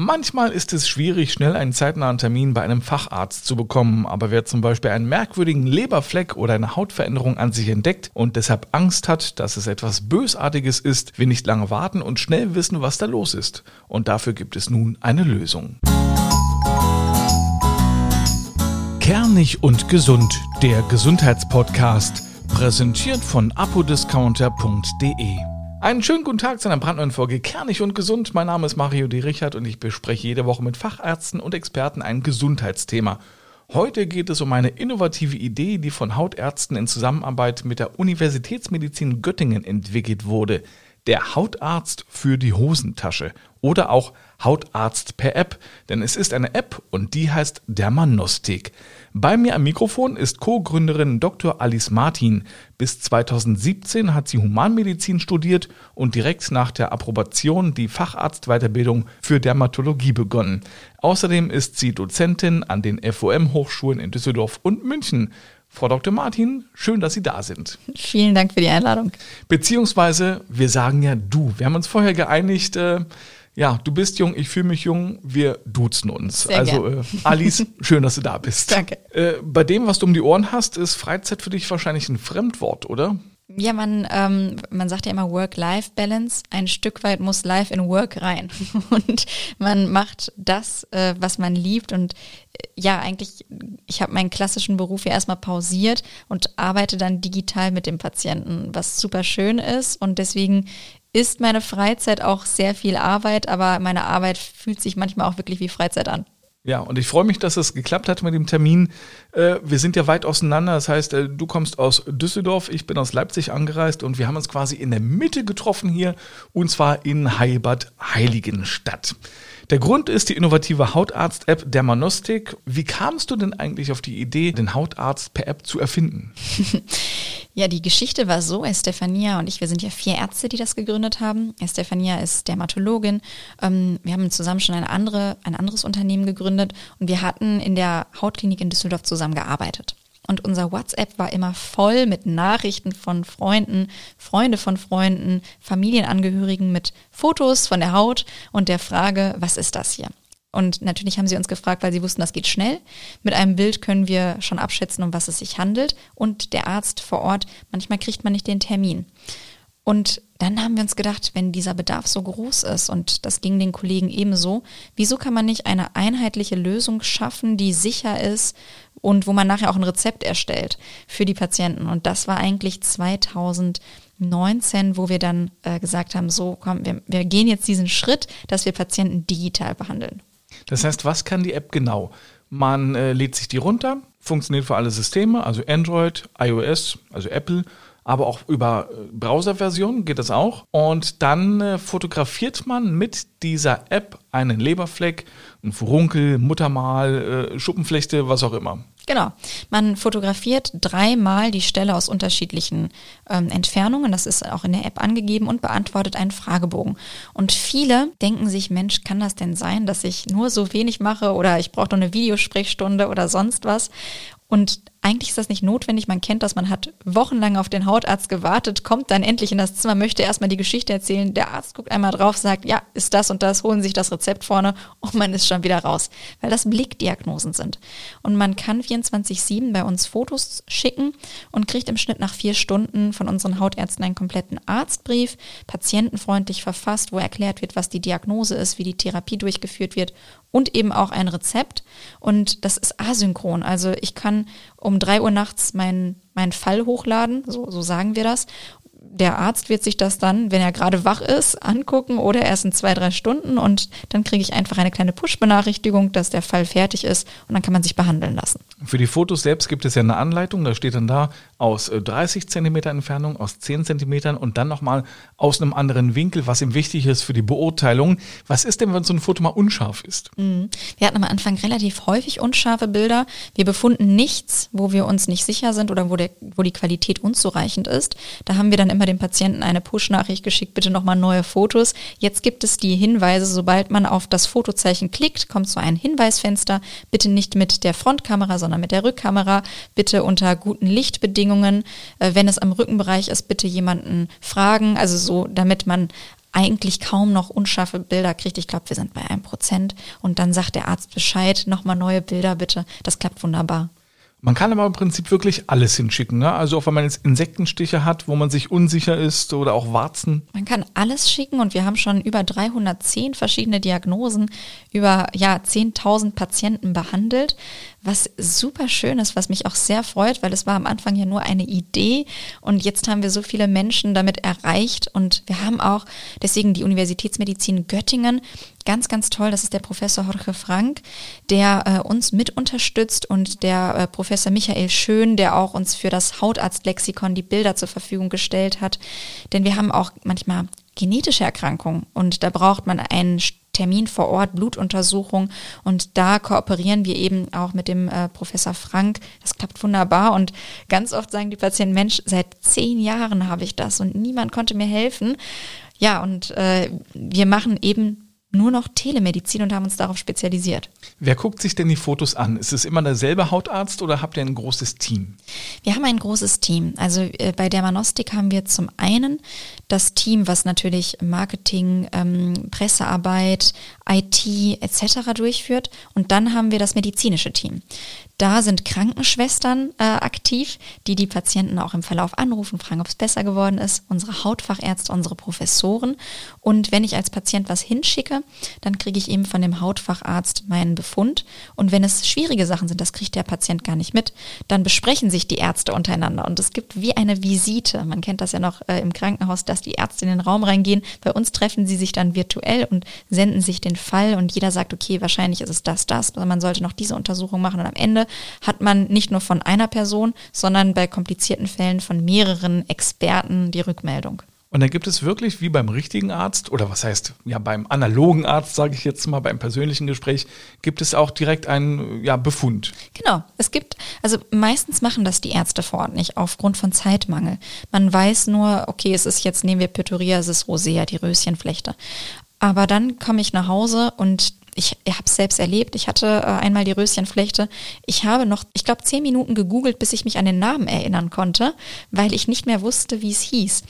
Manchmal ist es schwierig, schnell einen zeitnahen Termin bei einem Facharzt zu bekommen, aber wer zum Beispiel einen merkwürdigen Leberfleck oder eine Hautveränderung an sich entdeckt und deshalb Angst hat, dass es etwas Bösartiges ist, will nicht lange warten und schnell wissen, was da los ist. Und dafür gibt es nun eine Lösung. Kernig und gesund, der Gesundheitspodcast, präsentiert von apodiscounter.de. Einen schönen guten Tag zu einer brandneuen Folge Kernig und Gesund. Mein Name ist Mario D. Richard und ich bespreche jede Woche mit Fachärzten und Experten ein Gesundheitsthema. Heute geht es um eine innovative Idee, die von Hautärzten in Zusammenarbeit mit der Universitätsmedizin Göttingen entwickelt wurde. Der Hautarzt für die Hosentasche oder auch Hautarzt per App, denn es ist eine App und die heißt Dermanostik. Bei mir am Mikrofon ist Co-Gründerin Dr. Alice Martin. Bis 2017 hat sie Humanmedizin studiert und direkt nach der Approbation die Facharztweiterbildung für Dermatologie begonnen. Außerdem ist sie Dozentin an den FOM-Hochschulen in Düsseldorf und München. Frau Dr. Martin, schön, dass Sie da sind. Vielen Dank für die Einladung. Beziehungsweise, wir sagen ja du. Wir haben uns vorher geeinigt, äh, ja, du bist jung, ich fühle mich jung, wir duzen uns. Sehr also äh, Alice, schön, dass du da bist. Danke. Äh, bei dem, was du um die Ohren hast, ist Freizeit für dich wahrscheinlich ein Fremdwort, oder? Ja, man, ähm, man sagt ja immer Work-Life-Balance. Ein Stück weit muss Life in Work rein. Und man macht das, äh, was man liebt. Und äh, ja, eigentlich, ich habe meinen klassischen Beruf ja erstmal pausiert und arbeite dann digital mit dem Patienten, was super schön ist. Und deswegen ist meine Freizeit auch sehr viel Arbeit, aber meine Arbeit fühlt sich manchmal auch wirklich wie Freizeit an. Ja, und ich freue mich, dass es geklappt hat mit dem Termin. Äh, wir sind ja weit auseinander. Das heißt, äh, du kommst aus Düsseldorf, ich bin aus Leipzig angereist und wir haben uns quasi in der Mitte getroffen hier und zwar in Heilbad Heiligenstadt. Der Grund ist die innovative Hautarzt-App Dermanostik. Wie kamst du denn eigentlich auf die Idee, den Hautarzt per App zu erfinden? ja, die Geschichte war so, Estefania und ich, wir sind ja vier Ärzte, die das gegründet haben. Estefania ist Dermatologin. Ähm, wir haben zusammen schon eine andere, ein anderes Unternehmen gegründet und wir hatten in der Hautklinik in Düsseldorf zusammen gearbeitet. Und unser WhatsApp war immer voll mit Nachrichten von Freunden, Freunde von Freunden, Familienangehörigen mit Fotos von der Haut und der Frage, was ist das hier? Und natürlich haben sie uns gefragt, weil sie wussten, das geht schnell. Mit einem Bild können wir schon abschätzen, um was es sich handelt. Und der Arzt vor Ort, manchmal kriegt man nicht den Termin. Und dann haben wir uns gedacht, wenn dieser Bedarf so groß ist und das ging den Kollegen ebenso, wieso kann man nicht eine einheitliche Lösung schaffen, die sicher ist und wo man nachher auch ein Rezept erstellt für die Patienten? Und das war eigentlich 2019, wo wir dann äh, gesagt haben, so komm, wir, wir gehen jetzt diesen Schritt, dass wir Patienten digital behandeln. Das heißt, was kann die App genau? Man äh, lädt sich die runter, funktioniert für alle Systeme, also Android, iOS, also Apple aber auch über äh, Browserversionen geht das auch. Und dann äh, fotografiert man mit dieser App einen Leberfleck, einen Furunkel, Muttermal, äh, Schuppenflechte, was auch immer. Genau. Man fotografiert dreimal die Stelle aus unterschiedlichen ähm, Entfernungen. Das ist auch in der App angegeben und beantwortet einen Fragebogen. Und viele denken sich, Mensch, kann das denn sein, dass ich nur so wenig mache oder ich brauche doch eine Videosprechstunde oder sonst was? Und eigentlich ist das nicht notwendig. Man kennt das, man hat wochenlang auf den Hautarzt gewartet, kommt dann endlich in das Zimmer, möchte erstmal die Geschichte erzählen. Der Arzt guckt einmal drauf, sagt, ja, ist das und das, holen sich das Rezept vorne und man ist schon wieder raus, weil das Blickdiagnosen sind. Und man kann 24-7 bei uns Fotos schicken und kriegt im Schnitt nach vier Stunden von unseren Hautärzten einen kompletten Arztbrief, patientenfreundlich verfasst, wo erklärt wird, was die Diagnose ist, wie die Therapie durchgeführt wird und eben auch ein Rezept. Und das ist asynchron. Also ich kann um drei Uhr nachts meinen meinen Fall hochladen, so, so sagen wir das der Arzt wird sich das dann, wenn er gerade wach ist, angucken oder erst in zwei, drei Stunden und dann kriege ich einfach eine kleine Push-Benachrichtigung, dass der Fall fertig ist und dann kann man sich behandeln lassen. Für die Fotos selbst gibt es ja eine Anleitung, da steht dann da aus 30 äh, Zentimeter Entfernung, aus 10 Zentimetern und dann nochmal aus einem anderen Winkel, was ihm wichtig ist für die Beurteilung. Was ist denn, wenn so ein Foto mal unscharf ist? Mhm. Wir hatten am Anfang relativ häufig unscharfe Bilder. Wir befunden nichts, wo wir uns nicht sicher sind oder wo, der, wo die Qualität unzureichend ist. Da haben wir dann immer dem Patienten eine Push-Nachricht geschickt, bitte nochmal neue Fotos. Jetzt gibt es die Hinweise, sobald man auf das Fotozeichen klickt, kommt so ein Hinweisfenster. Bitte nicht mit der Frontkamera, sondern mit der Rückkamera. Bitte unter guten Lichtbedingungen. Äh, wenn es am Rückenbereich ist, bitte jemanden fragen. Also so, damit man eigentlich kaum noch unscharfe Bilder kriegt. Ich glaube, wir sind bei einem Prozent. Und dann sagt der Arzt Bescheid, nochmal neue Bilder bitte. Das klappt wunderbar. Man kann aber im Prinzip wirklich alles hinschicken. Ne? Also auch wenn man jetzt Insektenstiche hat, wo man sich unsicher ist oder auch Warzen. Man kann alles schicken und wir haben schon über 310 verschiedene Diagnosen, über ja 10.000 Patienten behandelt was super schön ist, was mich auch sehr freut, weil es war am Anfang ja nur eine Idee und jetzt haben wir so viele Menschen damit erreicht und wir haben auch deswegen die Universitätsmedizin Göttingen ganz, ganz toll. Das ist der Professor Jorge Frank, der äh, uns mit unterstützt und der äh, Professor Michael Schön, der auch uns für das Hautarztlexikon die Bilder zur Verfügung gestellt hat. Denn wir haben auch manchmal genetische Erkrankungen und da braucht man einen Termin vor Ort, Blutuntersuchung. Und da kooperieren wir eben auch mit dem äh, Professor Frank. Das klappt wunderbar. Und ganz oft sagen die Patienten, Mensch, seit zehn Jahren habe ich das und niemand konnte mir helfen. Ja, und äh, wir machen eben nur noch Telemedizin und haben uns darauf spezialisiert. Wer guckt sich denn die Fotos an? Ist es immer derselbe Hautarzt oder habt ihr ein großes Team? Wir haben ein großes Team. Also äh, bei Dermanostik haben wir zum einen das Team, was natürlich Marketing, ähm, Pressearbeit, IT etc. durchführt. Und dann haben wir das medizinische Team. Da sind Krankenschwestern äh, aktiv, die die Patienten auch im Verlauf anrufen, fragen, ob es besser geworden ist, unsere Hautfachärzte, unsere Professoren. Und wenn ich als Patient was hinschicke, dann kriege ich eben von dem Hautfacharzt meinen Befund. Und wenn es schwierige Sachen sind, das kriegt der Patient gar nicht mit, dann besprechen sich die Ärzte untereinander. Und es gibt wie eine Visite. Man kennt das ja noch äh, im Krankenhaus, dass die Ärzte in den Raum reingehen. Bei uns treffen sie sich dann virtuell und senden sich den Fall. Und jeder sagt, okay, wahrscheinlich ist es das, das. Man sollte noch diese Untersuchung machen. Und am Ende hat man nicht nur von einer Person, sondern bei komplizierten Fällen von mehreren Experten die Rückmeldung. Und dann gibt es wirklich wie beim richtigen Arzt oder was heißt ja beim analogen Arzt, sage ich jetzt mal, beim persönlichen Gespräch, gibt es auch direkt einen ja, Befund. Genau, es gibt, also meistens machen das die Ärzte vor Ort nicht aufgrund von Zeitmangel. Man weiß nur, okay, es ist jetzt, nehmen wir Pityriasis rosea, die Röschenflechte. Aber dann komme ich nach Hause und ich habe es selbst erlebt. Ich hatte äh, einmal die Röschenflechte. Ich habe noch, ich glaube, zehn Minuten gegoogelt, bis ich mich an den Namen erinnern konnte, weil ich nicht mehr wusste, wie es hieß.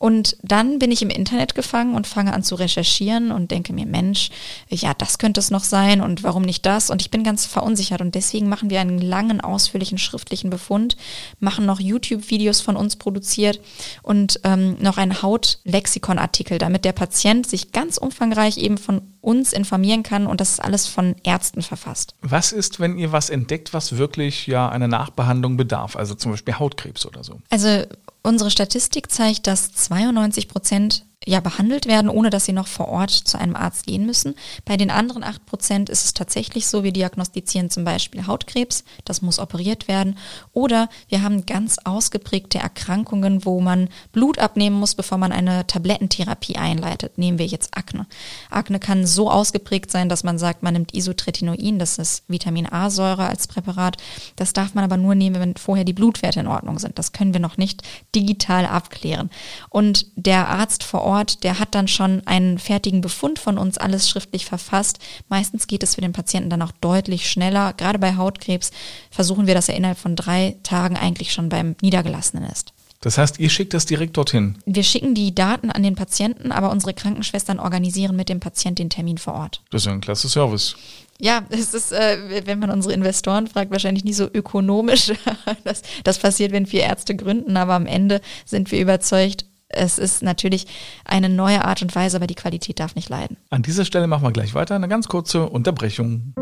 Und dann bin ich im Internet gefangen und fange an zu recherchieren und denke mir, Mensch, ja, das könnte es noch sein und warum nicht das? Und ich bin ganz verunsichert und deswegen machen wir einen langen, ausführlichen schriftlichen Befund, machen noch YouTube-Videos von uns produziert und ähm, noch einen Hautlexikon-Artikel, damit der Patient sich ganz umfangreich eben von uns informieren kann und das ist alles von Ärzten verfasst. Was ist, wenn ihr was entdeckt, was wirklich ja einer Nachbehandlung bedarf, also zum Beispiel Hautkrebs oder so? Also unsere Statistik zeigt, dass 92 Prozent ja behandelt werden, ohne dass sie noch vor Ort zu einem Arzt gehen müssen. Bei den anderen acht Prozent ist es tatsächlich so, wir diagnostizieren zum Beispiel Hautkrebs, das muss operiert werden. Oder wir haben ganz ausgeprägte Erkrankungen, wo man Blut abnehmen muss, bevor man eine Tablettentherapie einleitet. Nehmen wir jetzt Akne. Akne kann so ausgeprägt sein, dass man sagt, man nimmt Isotretinoin, das ist Vitamin A-Säure als Präparat. Das darf man aber nur nehmen, wenn vorher die Blutwerte in Ordnung sind. Das können wir noch nicht digital abklären. Und der Arzt vor Ort Ort, der hat dann schon einen fertigen Befund von uns alles schriftlich verfasst. Meistens geht es für den Patienten dann auch deutlich schneller. Gerade bei Hautkrebs versuchen wir, dass er innerhalb von drei Tagen eigentlich schon beim Niedergelassenen ist. Das heißt, ihr schickt das direkt dorthin? Wir schicken die Daten an den Patienten, aber unsere Krankenschwestern organisieren mit dem Patienten den Termin vor Ort. Das ist ja ein klasse Service. Ja, es ist, äh, wenn man unsere Investoren fragt, wahrscheinlich nicht so ökonomisch. das, das passiert, wenn vier Ärzte gründen, aber am Ende sind wir überzeugt, es ist natürlich eine neue Art und Weise, aber die Qualität darf nicht leiden. An dieser Stelle machen wir gleich weiter. Eine ganz kurze Unterbrechung.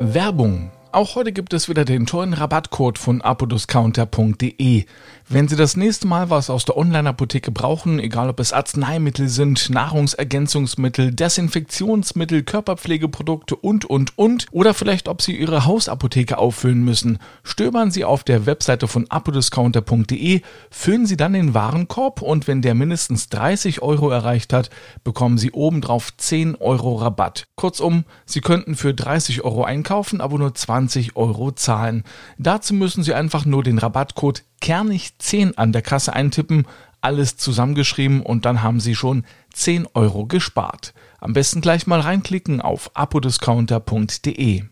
Werbung auch heute gibt es wieder den tollen Rabattcode von apodiscounter.de. Wenn Sie das nächste Mal was aus der Online-Apotheke brauchen, egal ob es Arzneimittel sind, Nahrungsergänzungsmittel, Desinfektionsmittel, Körperpflegeprodukte und, und, und, oder vielleicht ob Sie Ihre Hausapotheke auffüllen müssen, stöbern Sie auf der Webseite von apodiscounter.de, füllen Sie dann den Warenkorb und wenn der mindestens 30 Euro erreicht hat, bekommen Sie obendrauf 10 Euro Rabatt. Kurzum, Sie könnten für 30 Euro einkaufen, aber nur 20 20 Euro zahlen. Dazu müssen Sie einfach nur den Rabattcode Kernig10 an der Kasse eintippen, alles zusammengeschrieben und dann haben Sie schon 10 Euro gespart. Am besten gleich mal reinklicken auf apodiscounter.de.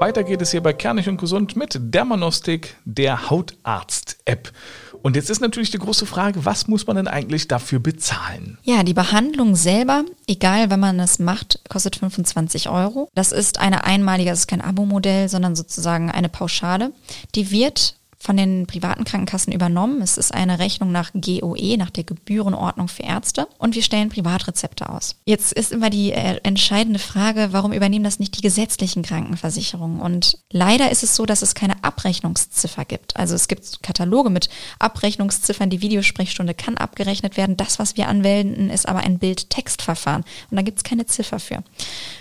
Weiter geht es hier bei Kernig und Gesund mit Dermanostik, der Hautarzt-App. Und jetzt ist natürlich die große Frage, was muss man denn eigentlich dafür bezahlen? Ja, die Behandlung selber, egal wenn man es macht, kostet 25 Euro. Das ist eine einmalige, das ist kein Abo-Modell, sondern sozusagen eine Pauschale. Die wird von den privaten Krankenkassen übernommen. Es ist eine Rechnung nach GOE, nach der Gebührenordnung für Ärzte. Und wir stellen Privatrezepte aus. Jetzt ist immer die äh, entscheidende Frage, warum übernehmen das nicht die gesetzlichen Krankenversicherungen? Und leider ist es so, dass es keine Abrechnungsziffer gibt. Also es gibt Kataloge mit Abrechnungsziffern. Die Videosprechstunde kann abgerechnet werden. Das, was wir anwenden, ist aber ein Bild-Text-Verfahren. Und da gibt es keine Ziffer für.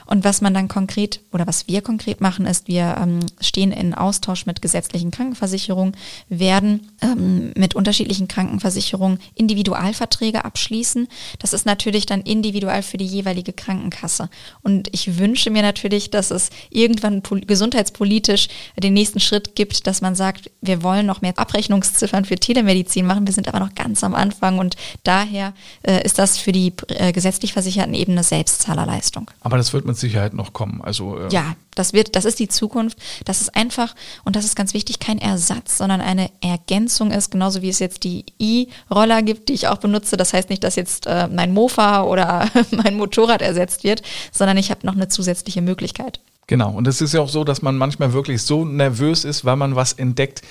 Und was man dann konkret oder was wir konkret machen, ist, wir ähm, stehen in Austausch mit gesetzlichen Krankenversicherungen Versicherung werden ähm, mit unterschiedlichen Krankenversicherungen Individualverträge abschließen. Das ist natürlich dann individuell für die jeweilige Krankenkasse. Und ich wünsche mir natürlich, dass es irgendwann gesundheitspolitisch den nächsten Schritt gibt, dass man sagt, wir wollen noch mehr Abrechnungsziffern für Telemedizin machen. Wir sind aber noch ganz am Anfang und daher äh, ist das für die äh, gesetzlich Versicherten eben eine Selbstzahlerleistung. Aber das wird mit Sicherheit noch kommen. Also äh ja, das wird, das ist die Zukunft. Das ist einfach und das ist ganz wichtig, kein Ersatz sondern eine Ergänzung ist, genauso wie es jetzt die E-Roller gibt, die ich auch benutze. Das heißt nicht, dass jetzt äh, mein Mofa oder mein Motorrad ersetzt wird, sondern ich habe noch eine zusätzliche Möglichkeit. Genau, und es ist ja auch so, dass man manchmal wirklich so nervös ist, weil man was entdeckt,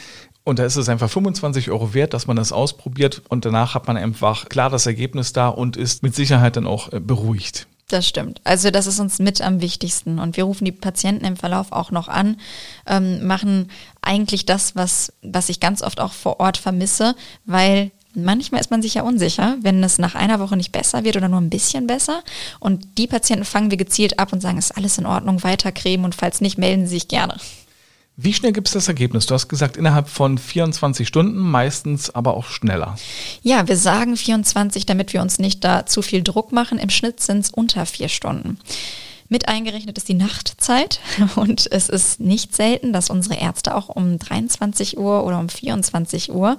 und da ist es einfach 25 Euro wert, dass man das ausprobiert und danach hat man einfach klar das Ergebnis da und ist mit Sicherheit dann auch äh, beruhigt. Das stimmt. Also das ist uns mit am wichtigsten. Und wir rufen die Patienten im Verlauf auch noch an, ähm, machen eigentlich das, was, was ich ganz oft auch vor Ort vermisse, weil manchmal ist man sich ja unsicher, wenn es nach einer Woche nicht besser wird oder nur ein bisschen besser. Und die Patienten fangen wir gezielt ab und sagen, ist alles in Ordnung, weiter cremen und falls nicht, melden Sie sich gerne. Wie schnell gibt es das Ergebnis? Du hast gesagt, innerhalb von 24 Stunden, meistens aber auch schneller. Ja, wir sagen 24, damit wir uns nicht da zu viel Druck machen. Im Schnitt sind es unter vier Stunden. Mit eingerechnet ist die Nachtzeit und es ist nicht selten, dass unsere Ärzte auch um 23 Uhr oder um 24 Uhr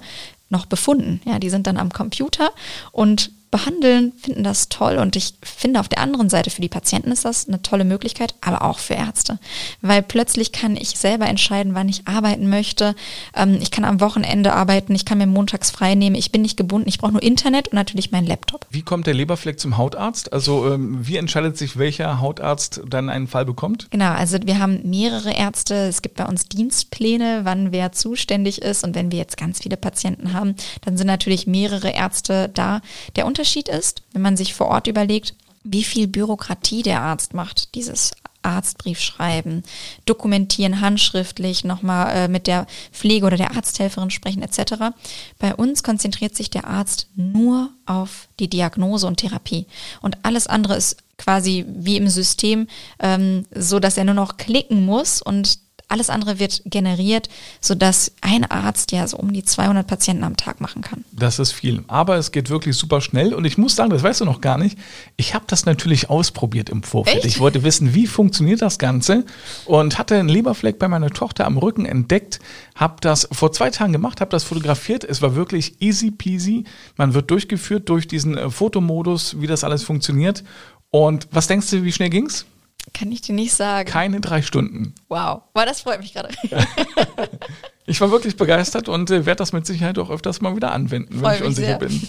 noch befunden. Ja, die sind dann am Computer und behandeln, finden das toll und ich finde auf der anderen Seite für die Patienten ist das eine tolle Möglichkeit, aber auch für Ärzte, weil plötzlich kann ich selber entscheiden, wann ich arbeiten möchte. Ähm, ich kann am Wochenende arbeiten, ich kann mir montags frei nehmen, ich bin nicht gebunden, ich brauche nur Internet und natürlich meinen Laptop. Wie kommt der Leberfleck zum Hautarzt? Also ähm, wie entscheidet sich, welcher Hautarzt dann einen Fall bekommt? Genau, also wir haben mehrere Ärzte, es gibt bei uns Dienstpläne, wann wer zuständig ist und wenn wir jetzt ganz viele Patienten haben, dann sind natürlich mehrere Ärzte da. Der Unterschied ist, wenn man sich vor Ort überlegt, wie viel Bürokratie der Arzt macht, dieses Arztbrief schreiben, dokumentieren, handschriftlich, nochmal äh, mit der Pflege oder der Arzthelferin sprechen etc. Bei uns konzentriert sich der Arzt nur auf die Diagnose und Therapie. Und alles andere ist quasi wie im System, ähm, so dass er nur noch klicken muss und alles andere wird generiert, sodass ein Arzt ja so um die 200 Patienten am Tag machen kann. Das ist viel. Aber es geht wirklich super schnell. Und ich muss sagen, das weißt du noch gar nicht. Ich habe das natürlich ausprobiert im Vorfeld. Echt? Ich wollte wissen, wie funktioniert das Ganze. Und hatte einen Leberfleck bei meiner Tochter am Rücken entdeckt. Habe das vor zwei Tagen gemacht, habe das fotografiert. Es war wirklich easy peasy. Man wird durchgeführt durch diesen äh, Fotomodus, wie das alles funktioniert. Und was denkst du, wie schnell ging's? Kann ich dir nicht sagen. Keine drei Stunden. Wow, wow das freut mich gerade. ich war wirklich begeistert und äh, werde das mit Sicherheit auch öfters mal wieder anwenden, Freu wenn ich unsicher sehr. bin.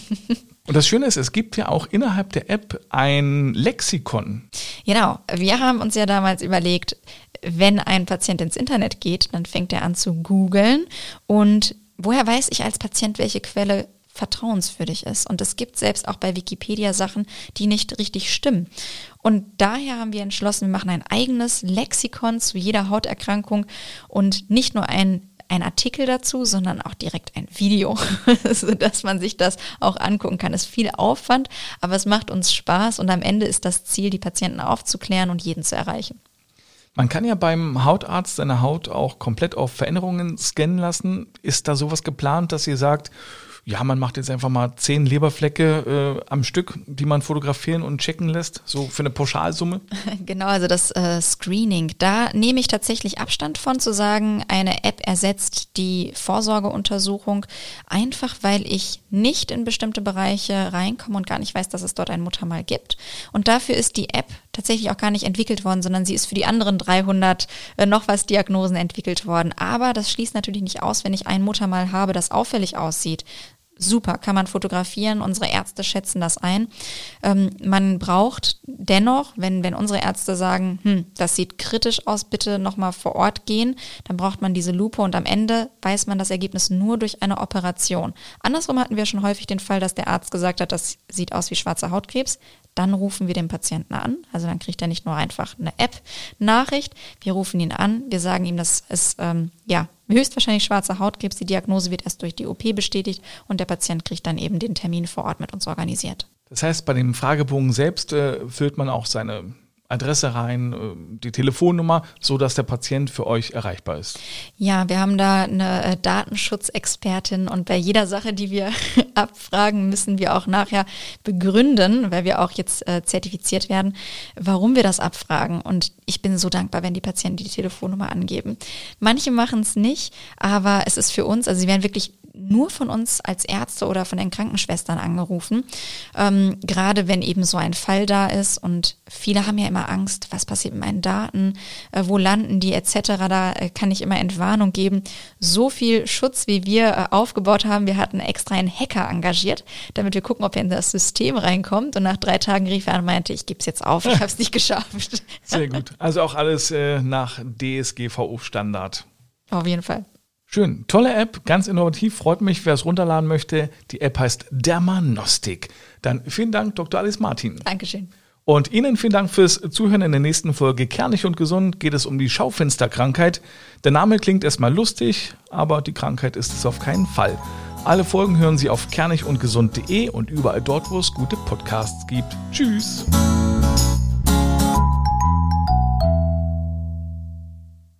Und das Schöne ist, es gibt ja auch innerhalb der App ein Lexikon. Genau. Wir haben uns ja damals überlegt, wenn ein Patient ins Internet geht, dann fängt er an zu googeln und woher weiß ich als Patient, welche Quelle vertrauenswürdig ist. Und es gibt selbst auch bei Wikipedia Sachen, die nicht richtig stimmen. Und daher haben wir entschlossen, wir machen ein eigenes Lexikon zu jeder Hauterkrankung und nicht nur ein ein Artikel dazu, sondern auch direkt ein Video, sodass man sich das auch angucken kann. Es ist viel Aufwand, aber es macht uns Spaß und am Ende ist das Ziel, die Patienten aufzuklären und jeden zu erreichen. Man kann ja beim Hautarzt seine Haut auch komplett auf Veränderungen scannen lassen. Ist da sowas geplant, dass ihr sagt, ja, man macht jetzt einfach mal zehn Leberflecke äh, am Stück, die man fotografieren und checken lässt, so für eine Pauschalsumme? Genau, also das äh, Screening, da nehme ich tatsächlich Abstand von zu sagen, eine App ersetzt die Vorsorgeuntersuchung, einfach weil ich nicht in bestimmte Bereiche reinkomme und gar nicht weiß, dass es dort ein Muttermal gibt. Und dafür ist die App tatsächlich auch gar nicht entwickelt worden, sondern sie ist für die anderen 300 äh, noch was Diagnosen entwickelt worden. Aber das schließt natürlich nicht aus, wenn ich ein Muttermal habe, das auffällig aussieht, super, kann man fotografieren. Unsere Ärzte schätzen das ein. Ähm, man braucht dennoch, wenn, wenn unsere Ärzte sagen, hm, das sieht kritisch aus, bitte nochmal vor Ort gehen, dann braucht man diese Lupe und am Ende weiß man das Ergebnis nur durch eine Operation. Andersrum hatten wir schon häufig den Fall, dass der Arzt gesagt hat, das sieht aus wie schwarzer Hautkrebs. Dann rufen wir den Patienten an. Also dann kriegt er nicht nur einfach eine App-Nachricht. Wir rufen ihn an. Wir sagen ihm, das ist ähm, ja höchstwahrscheinlich schwarzer Hautkrebs. Die Diagnose wird erst durch die OP bestätigt und der Patient kriegt dann eben den Termin vor Ort mit uns organisiert. Das heißt, bei dem Fragebogen selbst äh, füllt man auch seine Adresse rein, äh, die Telefonnummer, so dass der Patient für euch erreichbar ist. Ja, wir haben da eine äh, Datenschutzexpertin und bei jeder Sache, die wir abfragen, müssen wir auch nachher begründen, weil wir auch jetzt äh, zertifiziert werden, warum wir das abfragen. Und ich bin so dankbar, wenn die Patienten die Telefonnummer angeben. Manche machen es nicht, aber es ist für uns, also sie werden wirklich nur von uns als Ärzte oder von den Krankenschwestern angerufen, ähm, gerade wenn eben so ein Fall da ist und viele haben ja immer Angst, was passiert mit meinen Daten, äh, wo landen die etc. Da äh, kann ich immer Entwarnung geben. So viel Schutz, wie wir äh, aufgebaut haben, wir hatten extra einen Hacker engagiert, damit wir gucken, ob er in das System reinkommt und nach drei Tagen rief er an und meinte, ich gebe es jetzt auf, ich habe es nicht geschafft. Sehr gut. Also auch alles nach DSGVO-Standard. Auf jeden Fall. Schön. Tolle App, ganz innovativ. Freut mich, wer es runterladen möchte. Die App heißt Dermanostik. Dann vielen Dank, Dr. Alice Martin. Dankeschön. Und Ihnen vielen Dank fürs Zuhören. In der nächsten Folge Kernig und Gesund geht es um die Schaufensterkrankheit. Der Name klingt erstmal lustig, aber die Krankheit ist es auf keinen Fall. Alle Folgen hören Sie auf kernigundgesund.de und überall dort, wo es gute Podcasts gibt. Tschüss.